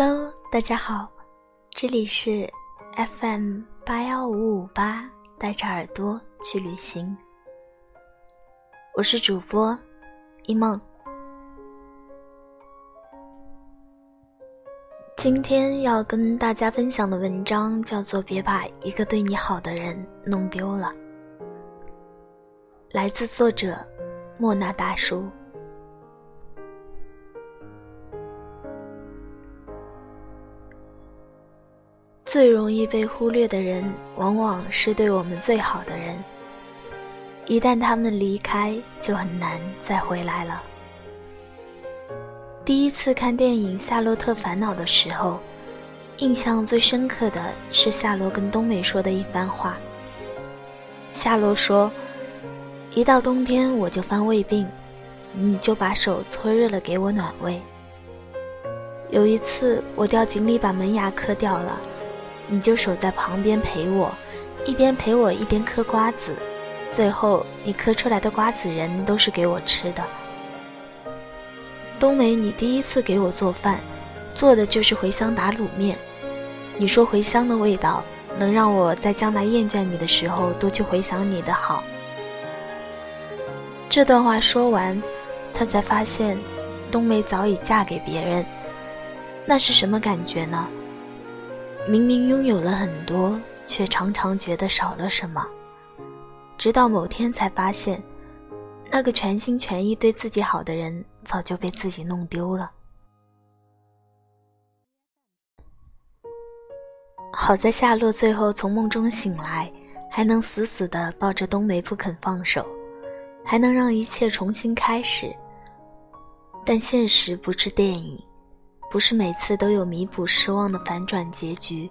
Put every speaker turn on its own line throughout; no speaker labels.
Hello，大家好，这里是 FM 八幺五五八，带着耳朵去旅行。我是主播一梦。今天要跟大家分享的文章叫做《别把一个对你好的人弄丢了》，来自作者莫那大叔。最容易被忽略的人，往往是对我们最好的人。一旦他们离开，就很难再回来了。第一次看电影《夏洛特烦恼》的时候，印象最深刻的是夏洛跟冬梅说的一番话。夏洛说：“一到冬天我就犯胃病，你就把手搓热了给我暖胃。有一次我掉井里把门牙磕掉了。”你就守在旁边陪我，一边陪我一边嗑瓜子，最后你嗑出来的瓜子仁都是给我吃的。冬梅，你第一次给我做饭，做的就是茴香打卤面。你说茴香的味道能让我在将来厌倦你的时候多去回想你的好。这段话说完，他才发现，冬梅早已嫁给别人。那是什么感觉呢？明明拥有了很多，却常常觉得少了什么。直到某天才发现，那个全心全意对自己好的人早就被自己弄丢了。好在夏洛最后从梦中醒来，还能死死的抱着冬梅不肯放手，还能让一切重新开始。但现实不是电影。不是每次都有弥补失望的反转结局，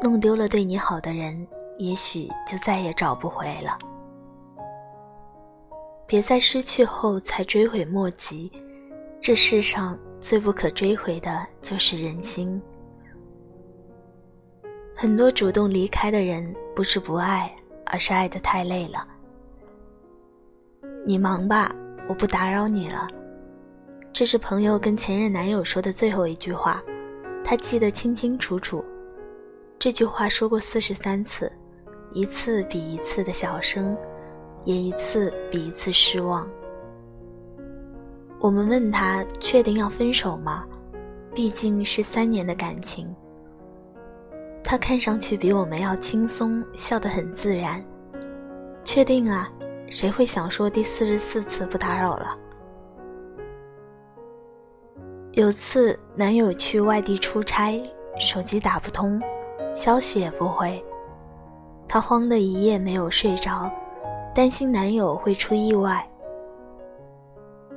弄丢了对你好的人，也许就再也找不回了。别在失去后才追悔莫及，这世上最不可追回的就是人心。很多主动离开的人，不是不爱，而是爱得太累了。你忙吧，我不打扰你了。这是朋友跟前任男友说的最后一句话，他记得清清楚楚。这句话说过四十三次，一次比一次的小声，也一次比一次失望。我们问他确定要分手吗？毕竟是三年的感情。他看上去比我们要轻松，笑得很自然。确定啊，谁会想说第四十四次不打扰了？有次男友去外地出差，手机打不通，消息也不回，她慌得一夜没有睡着，担心男友会出意外。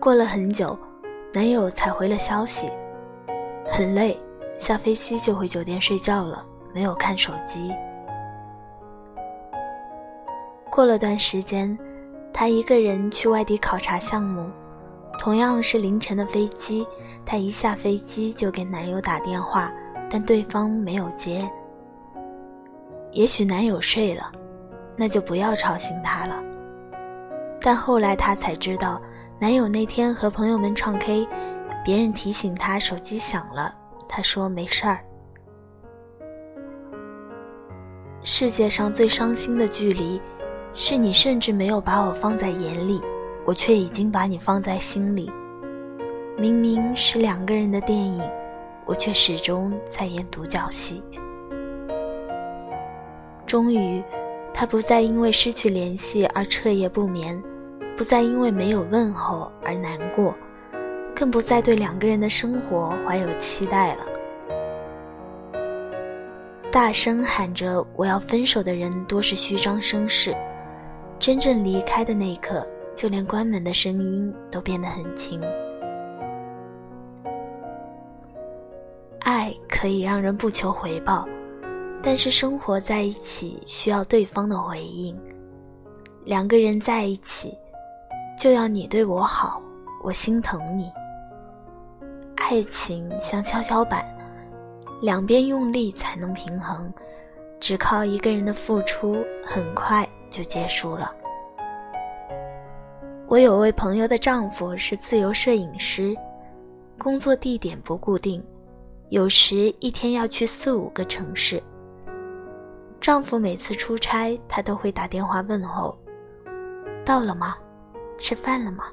过了很久，男友才回了消息，很累，下飞机就回酒店睡觉了，没有看手机。过了段时间，她一个人去外地考察项目，同样是凌晨的飞机。她一下飞机就给男友打电话，但对方没有接。也许男友睡了，那就不要吵醒他了。但后来她才知道，男友那天和朋友们唱 K，别人提醒他手机响了，他说没事儿。世界上最伤心的距离，是你甚至没有把我放在眼里，我却已经把你放在心里。明明是两个人的电影，我却始终在演独角戏。终于，他不再因为失去联系而彻夜不眠，不再因为没有问候而难过，更不再对两个人的生活怀有期待了。大声喊着“我要分手”的人，多是虚张声势；真正离开的那一刻，就连关门的声音都变得很轻。可以让人不求回报，但是生活在一起需要对方的回应。两个人在一起，就要你对我好，我心疼你。爱情像跷跷板，两边用力才能平衡，只靠一个人的付出，很快就结束了。我有位朋友的丈夫是自由摄影师，工作地点不固定。有时一天要去四五个城市。丈夫每次出差，她都会打电话问候：“到了吗？吃饭了吗？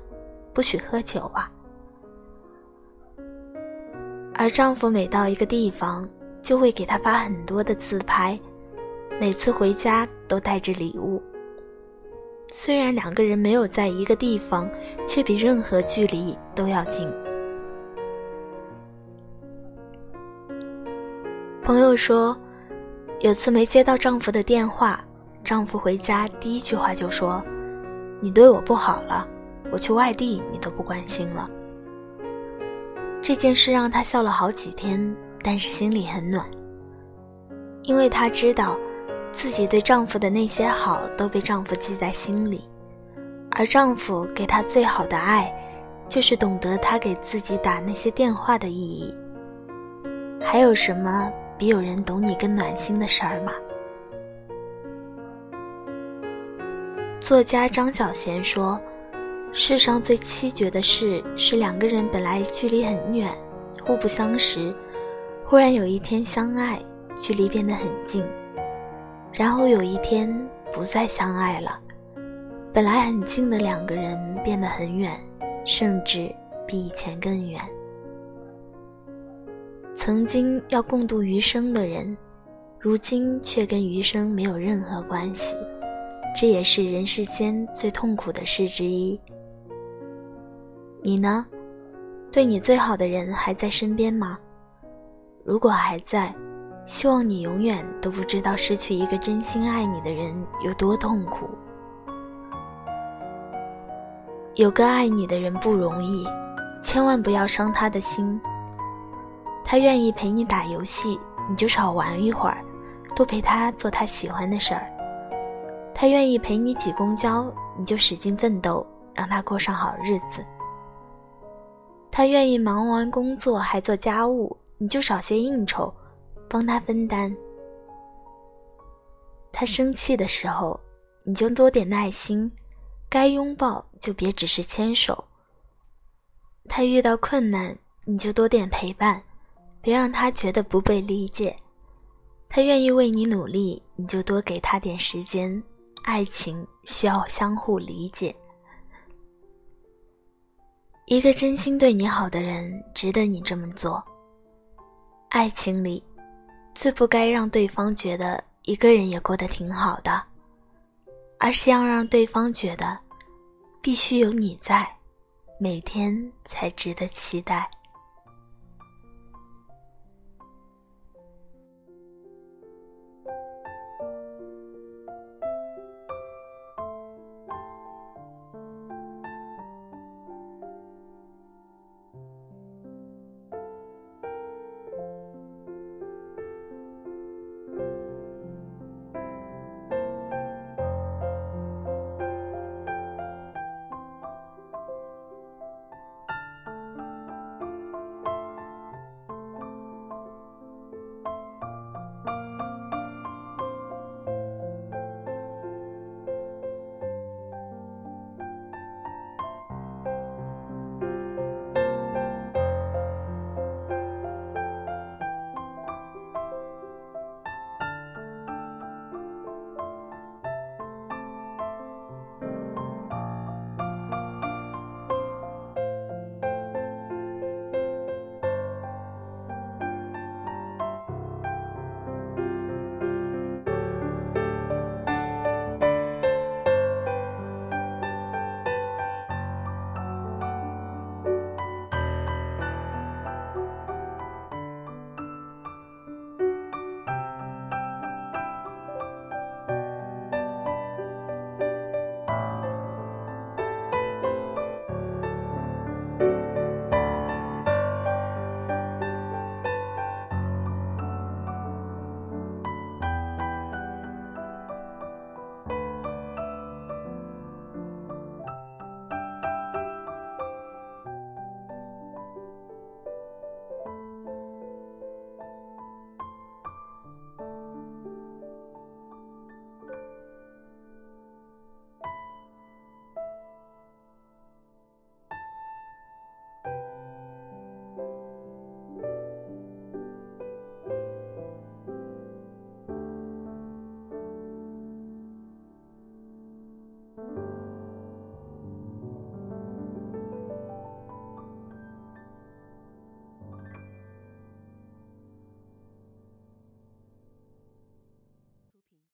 不许喝酒啊。”而丈夫每到一个地方，就会给她发很多的自拍，每次回家都带着礼物。虽然两个人没有在一个地方，却比任何距离都要近。朋友说，有次没接到丈夫的电话，丈夫回家第一句话就说：“你对我不好了，我去外地你都不关心了。”这件事让她笑了好几天，但是心里很暖，因为她知道。自己对丈夫的那些好都被丈夫记在心里，而丈夫给她最好的爱，就是懂得她给自己打那些电话的意义。还有什么比有人懂你更暖心的事儿吗？作家张小娴说：“世上最凄绝的事，是两个人本来距离很远，互不相识，忽然有一天相爱，距离变得很近。”然后有一天不再相爱了，本来很近的两个人变得很远，甚至比以前更远。曾经要共度余生的人，如今却跟余生没有任何关系，这也是人世间最痛苦的事之一。你呢？对你最好的人还在身边吗？如果还在。希望你永远都不知道失去一个真心爱你的人有多痛苦。有个爱你的人不容易，千万不要伤他的心。他愿意陪你打游戏，你就少玩一会儿，多陪他做他喜欢的事儿。他愿意陪你挤公交，你就使劲奋斗，让他过上好日子。他愿意忙完工作还做家务，你就少些应酬。帮他分担。他生气的时候，你就多点耐心；该拥抱就别只是牵手。他遇到困难，你就多点陪伴，别让他觉得不被理解。他愿意为你努力，你就多给他点时间。爱情需要相互理解。一个真心对你好的人，值得你这么做。爱情里。最不该让对方觉得一个人也过得挺好的，而是要让对方觉得，必须有你在，每天才值得期待。